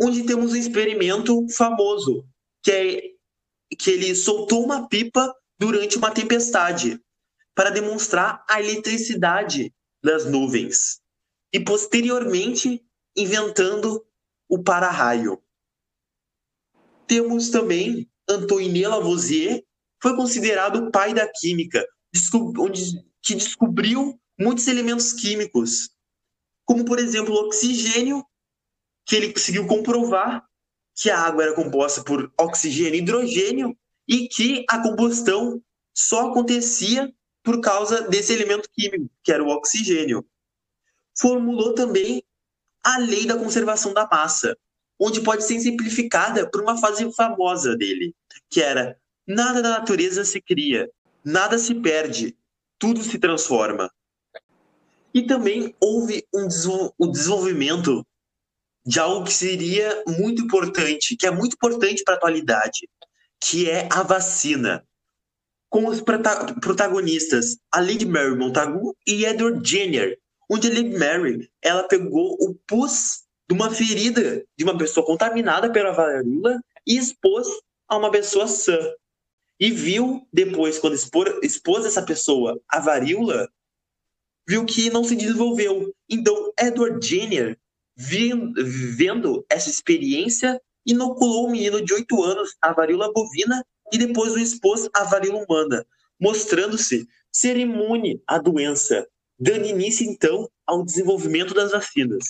Onde temos um experimento famoso, que é que ele soltou uma pipa durante uma tempestade para demonstrar a eletricidade das nuvens e posteriormente inventando o para-raio. Temos também Antoine Lavoisier, foi considerado o pai da química, onde, que descobriu muitos elementos químicos como por exemplo o oxigênio, que ele conseguiu comprovar que a água era composta por oxigênio e hidrogênio e que a combustão só acontecia por causa desse elemento químico, que era o oxigênio. Formulou também a lei da conservação da massa, onde pode ser simplificada por uma fase famosa dele, que era nada da natureza se cria, nada se perde, tudo se transforma. E também houve um desenvolvimento de algo que seria muito importante, que é muito importante para a atualidade, que é a vacina. Com os protagonistas, a Lady Mary Montagu e Edward Jenner, onde Lady Mary ela pegou o pus de uma ferida de uma pessoa contaminada pela varíola e expôs a uma pessoa sã. E viu depois, quando expor, expôs essa pessoa à varíola, viu que não se desenvolveu. Então, Edward Jenner, vendo essa experiência, inoculou o menino de 8 anos a varíola bovina e depois o expôs à varíola humana, mostrando-se ser imune à doença, dando início, então, ao desenvolvimento das vacinas.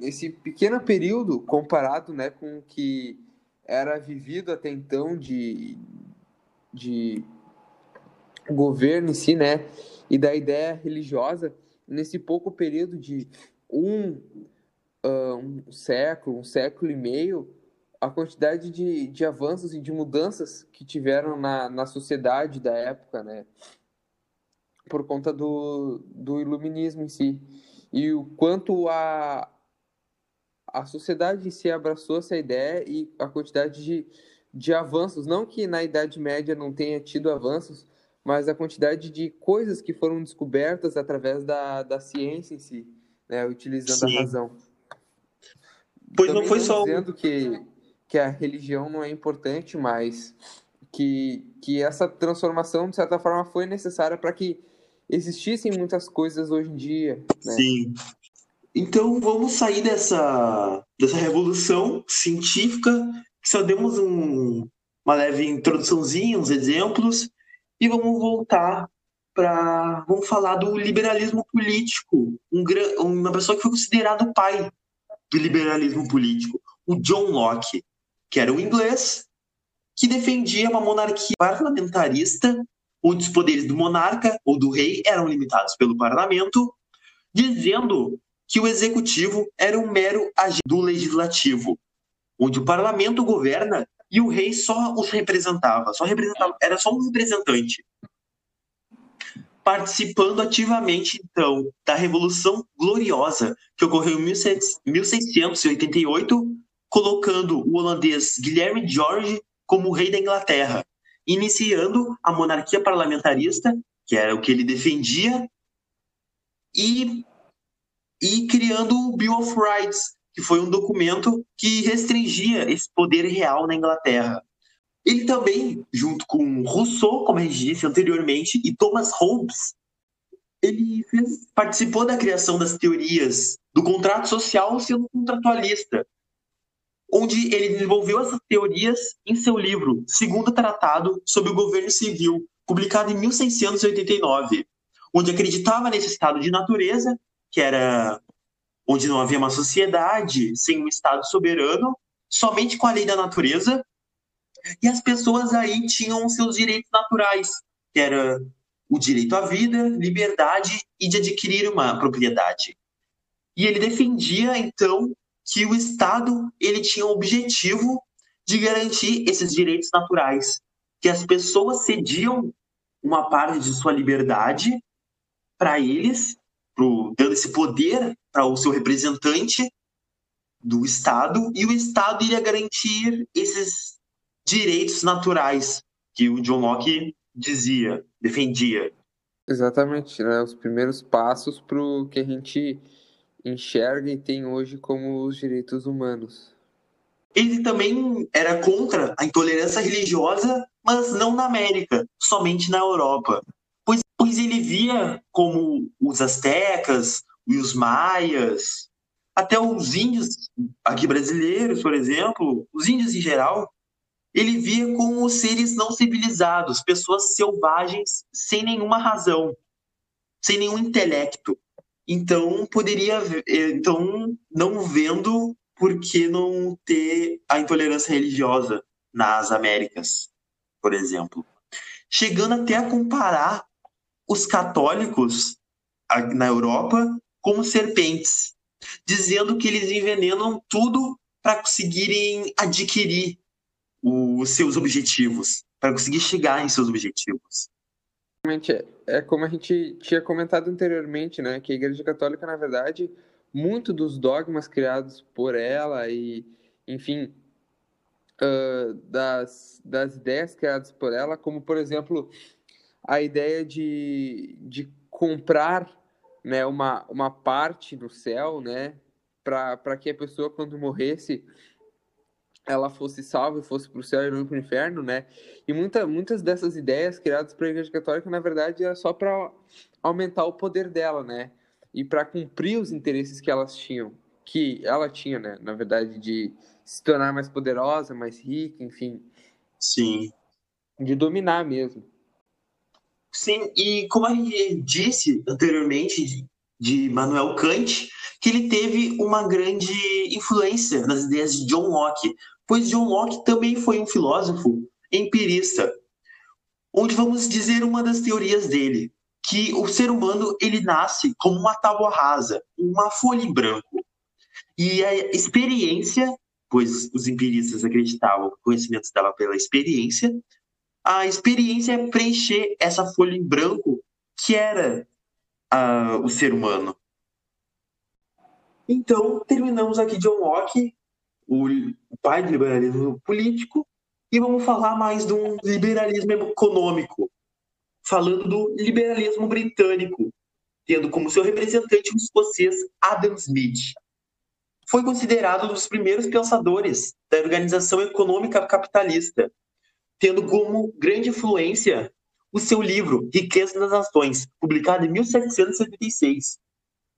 Esse pequeno período, comparado né, com o que era vivido até então de, de governo em si, né, e da ideia religiosa nesse pouco período de um, uh, um século, um século e meio, a quantidade de, de avanços e de mudanças que tiveram na, na sociedade da época, né? Por conta do, do iluminismo em si. E o quanto a, a sociedade em si abraçou essa ideia e a quantidade de, de avanços. Não que na Idade Média não tenha tido avanços, mas a quantidade de coisas que foram descobertas através da, da ciência em si, né, utilizando Sim. a razão. Pois Também não foi só dizendo que que a religião não é importante, mas que que essa transformação de certa forma foi necessária para que existissem muitas coisas hoje em dia. Né? Sim. Então vamos sair dessa dessa revolução científica que só demos um, uma leve introduçãozinha, uns exemplos e vamos voltar para. Vamos falar do liberalismo político. Um, uma pessoa que foi considerado o pai do liberalismo político, o John Locke, que era um inglês que defendia uma monarquia parlamentarista, onde os poderes do monarca ou do rei eram limitados pelo parlamento, dizendo que o executivo era um mero agente do legislativo, onde o parlamento governa e o rei só os representava, só representava, era só um representante. Participando ativamente, então, da Revolução Gloriosa, que ocorreu em 1688, colocando o holandês Guilherme George como rei da Inglaterra, iniciando a monarquia parlamentarista, que era o que ele defendia, e, e criando o Bill of Rights, que foi um documento que restringia esse poder real na Inglaterra. Ele também, junto com Rousseau, como a gente disse anteriormente, e Thomas Hobbes, ele fez, participou da criação das teorias do contrato social sendo contratualista, onde ele desenvolveu essas teorias em seu livro Segundo Tratado sobre o Governo Civil, publicado em 1689, onde acreditava nesse estado de natureza, que era onde não havia uma sociedade sem um estado soberano, somente com a lei da natureza, e as pessoas aí tinham seus direitos naturais, que era o direito à vida, liberdade e de adquirir uma propriedade. E ele defendia então que o Estado ele tinha o objetivo de garantir esses direitos naturais, que as pessoas cediam uma parte de sua liberdade para eles, pro, dando esse poder para o seu representante do Estado, e o Estado iria garantir esses direitos naturais que o John Locke dizia, defendia. Exatamente, né? Os primeiros passos para o que a gente enxerga e tem hoje como os direitos humanos. Ele também era contra a intolerância religiosa, mas não na América, somente na Europa. Pois, pois ele via como os astecas e os maias, até os índios aqui brasileiros, por exemplo, os índios em geral, ele via como seres não civilizados, pessoas selvagens sem nenhuma razão, sem nenhum intelecto. Então poderia, eh, então não vendo por que não ter a intolerância religiosa nas Américas, por exemplo, chegando até a comparar os católicos na Europa como serpentes, dizendo que eles envenenam tudo para conseguirem adquirir os seus objetivos, para conseguir chegar em seus objetivos. Realmente, é, é como a gente tinha comentado anteriormente, né? Que a Igreja Católica, na verdade, muito dos dogmas criados por ela e, enfim, uh, das, das ideias criadas por ela, como, por exemplo, a ideia de, de comprar né, uma, uma parte no céu, né? Para que a pessoa, quando morresse, ela fosse salva e fosse para o céu e não para o inferno, né? E muita, muitas dessas ideias criadas para a Igreja Católica, na verdade, era só para aumentar o poder dela, né? E para cumprir os interesses que elas tinham, que ela tinha, né? Na verdade, de se tornar mais poderosa, mais rica, enfim. Sim. De dominar mesmo. Sim, e como a gente disse anteriormente de, de Manuel Kant, que ele teve uma grande influência nas ideias de John Locke, pois John Locke também foi um filósofo empirista, onde vamos dizer uma das teorias dele, que o ser humano ele nasce como uma tábua rasa, uma folha em branco. E a experiência, pois os empiristas acreditavam que o conhecimento se dava pela experiência, a experiência é preencher essa folha em branco que era uh, o ser humano. Então, terminamos aqui John Locke, o pai do liberalismo político, e vamos falar mais de um liberalismo econômico, falando do liberalismo britânico, tendo como seu representante o escocês Adam Smith. Foi considerado um dos primeiros pensadores da organização econômica capitalista, tendo como grande influência o seu livro Riqueza das Nações, publicado em 1776,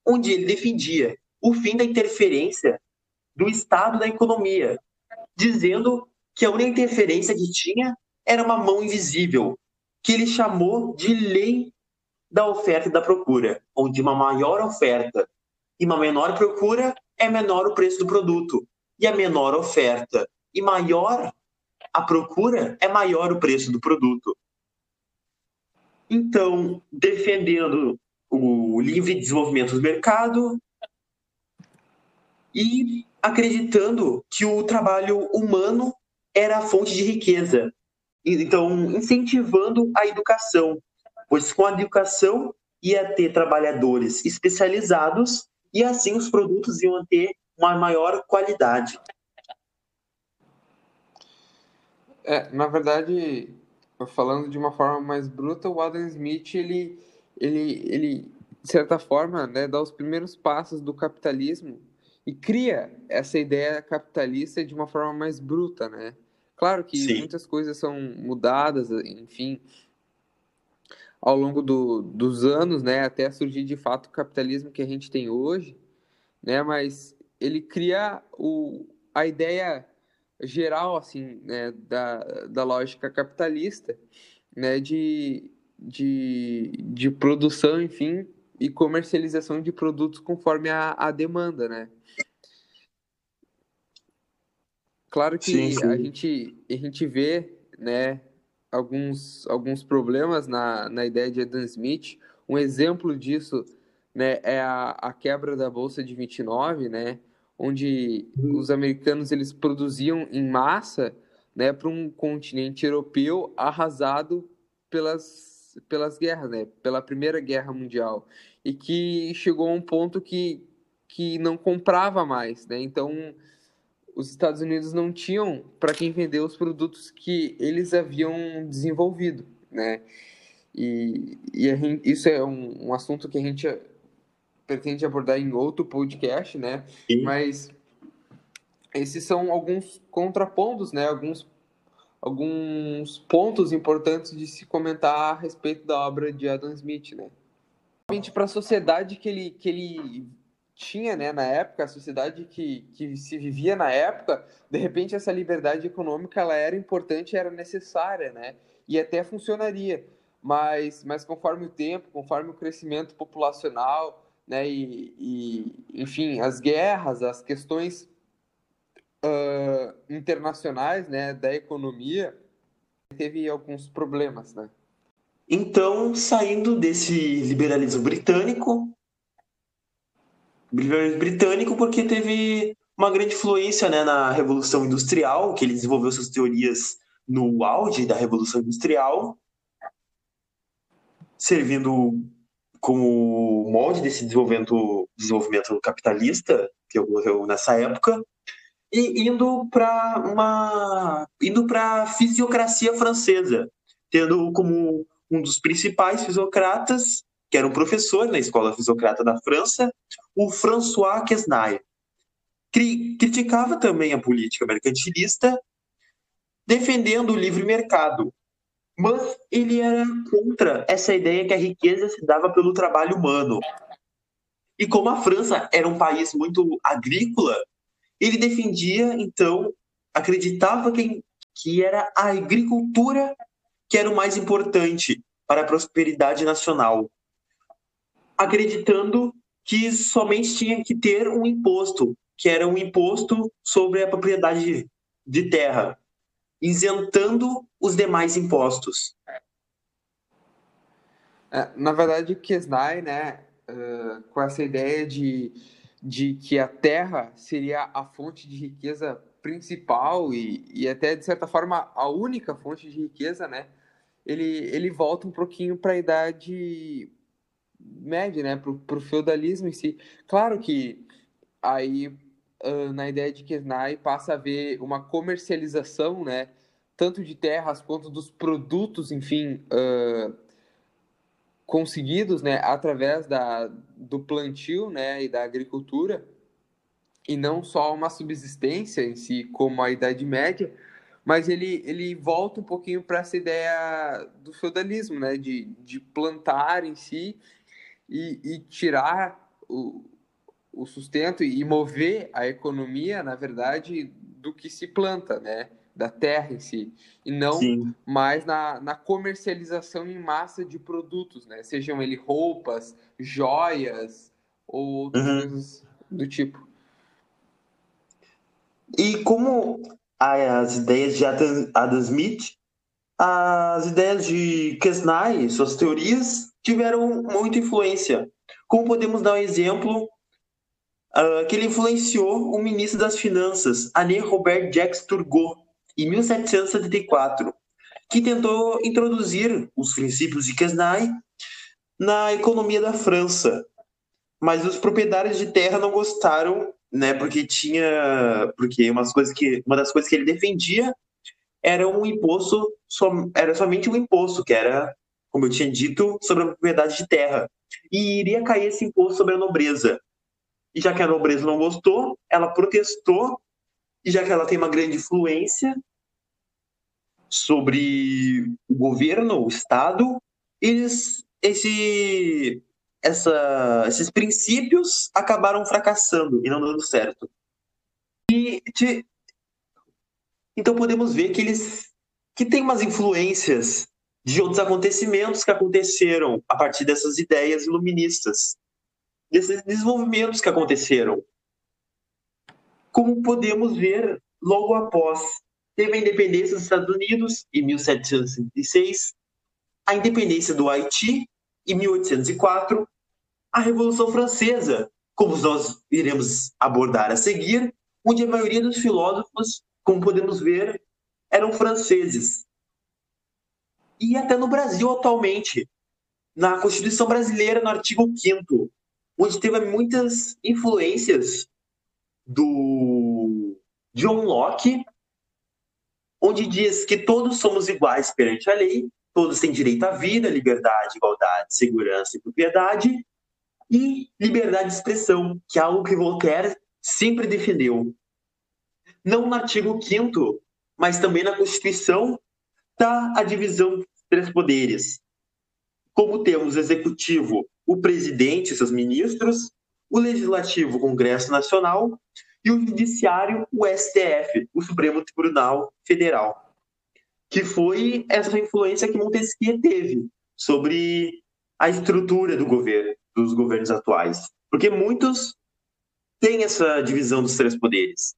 onde ele defendia o fim da interferência do Estado na economia, dizendo que a única interferência que tinha era uma mão invisível, que ele chamou de lei da oferta e da procura, onde uma maior oferta e uma menor procura é menor o preço do produto, e a menor oferta e maior a procura é maior o preço do produto. Então, defendendo o livre desenvolvimento do mercado e acreditando que o trabalho humano era a fonte de riqueza. Então, incentivando a educação, pois com a educação ia ter trabalhadores especializados e assim os produtos iam ter uma maior qualidade. É, na verdade, falando de uma forma mais bruta, o Adam Smith, ele, ele, ele de certa forma, né, dá os primeiros passos do capitalismo e cria essa ideia capitalista de uma forma mais bruta, né? Claro que Sim. muitas coisas são mudadas, enfim, ao longo do, dos anos, né, até surgir de fato o capitalismo que a gente tem hoje, né, mas ele cria o, a ideia geral, assim, né, da, da lógica capitalista, né, de, de, de produção, enfim, e comercialização de produtos conforme a, a demanda, né. Claro que sim, sim. A, gente, a gente vê, né, alguns, alguns problemas na, na ideia de Adam Smith. Um exemplo disso né, é a, a quebra da Bolsa de 29, né, onde os americanos eles produziam em massa né, para um continente europeu arrasado pelas, pelas guerras, né, pela Primeira Guerra Mundial, e que chegou a um ponto que, que não comprava mais. Né, então, os Estados Unidos não tinham para quem vender os produtos que eles haviam desenvolvido, né? E, e gente, isso é um, um, assunto que a gente pretende abordar em outro podcast, né? Sim. Mas esses são alguns contrapontos, né? Alguns, alguns pontos importantes de se comentar a respeito da obra de Adam Smith, né? Para a sociedade que ele, que ele tinha né, na época, a sociedade que, que se vivia na época, de repente essa liberdade econômica ela era importante, era necessária, né? E até funcionaria. Mas, mas conforme o tempo, conforme o crescimento populacional, né, e, e enfim, as guerras, as questões uh, internacionais, né, da economia, teve alguns problemas, né? Então, saindo desse liberalismo britânico, britânico porque teve uma grande influência né, na Revolução Industrial, que ele desenvolveu suas teorias no auge da Revolução Industrial, servindo como molde desse desenvolvimento, desenvolvimento capitalista que ocorreu nessa época, e indo para uma indo para fisiocracia francesa, tendo como um dos principais fisiocratas que era um professor na escola fisiocrata da França, o François Quesnay. Criticava também a política mercantilista, defendendo o livre mercado, mas ele era contra essa ideia que a riqueza se dava pelo trabalho humano. E como a França era um país muito agrícola, ele defendia, então, acreditava que, que era a agricultura que era o mais importante para a prosperidade nacional acreditando que somente tinha que ter um imposto, que era um imposto sobre a propriedade de terra, isentando os demais impostos. É, na verdade, Kesnay, né, uh, com essa ideia de, de que a terra seria a fonte de riqueza principal e, e até, de certa forma, a única fonte de riqueza, né, ele, ele volta um pouquinho para a idade média, né, para o feudalismo em si. Claro que aí uh, na ideia de Kesnay passa a haver uma comercialização, né, tanto de terras quanto dos produtos, enfim, uh, conseguidos, né, através da, do plantio, né, e da agricultura, e não só uma subsistência em si, como a Idade Média, mas ele, ele volta um pouquinho para essa ideia do feudalismo, né, de, de plantar em si e, e tirar o, o sustento e mover a economia, na verdade, do que se planta, né? Da terra em si. E não Sim. mais na, na comercialização em massa de produtos, né? Sejam ele roupas, joias ou outras uhum. coisas do tipo. E como as ideias de Adam, Adam Smith, as ideias de Kesnay, suas teorias, tiveram muita influência. Como podemos dar um exemplo uh, que ele influenciou o ministro das Finanças, Alain Robert Jacques Turgot, em 1774, que tentou introduzir os princípios de Quesnay na economia da França. Mas os proprietários de terra não gostaram, né, porque tinha, porque umas coisas que, uma das coisas que ele defendia era um imposto, era somente um imposto, que era como eu tinha dito, sobre a propriedade de terra. E iria cair esse imposto sobre a nobreza. e já que a nobreza não gostou, ela protestou, e já que ela tem uma grande influência sobre o governo, o Estado, eles, esse, essa, esses princípios acabaram fracassando e não dando certo. E te, então podemos ver que eles que tem umas influências de outros acontecimentos que aconteceram a partir dessas ideias iluministas, desses desenvolvimentos que aconteceram. Como podemos ver logo após teve a independência dos Estados Unidos em 1766, a independência do Haiti em 1804, a Revolução Francesa, como nós iremos abordar a seguir, onde a maioria dos filósofos, como podemos ver, eram franceses. E até no Brasil atualmente, na Constituição brasileira, no artigo 5 onde teve muitas influências do John Locke, onde diz que todos somos iguais perante a lei, todos têm direito à vida, liberdade, igualdade, segurança e propriedade, e liberdade de expressão, que é algo que Voltaire sempre defendeu. Não no artigo 5 mas também na Constituição está a divisão dos três poderes. Como temos executivo, o presidente, seus ministros, o legislativo, o Congresso Nacional, e o judiciário, o STF, o Supremo Tribunal Federal, que foi essa influência que Montesquieu teve sobre a estrutura do governo, dos governos atuais, porque muitos têm essa divisão dos três poderes.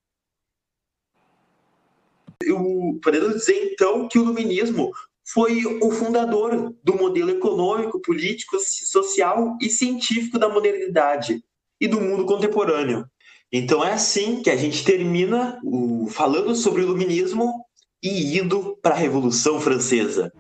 Eu podemos dizer então que o iluminismo foi o fundador do modelo econômico, político, social e científico da modernidade e do mundo contemporâneo. Então é assim que a gente termina o, falando sobre o iluminismo e indo para a Revolução Francesa.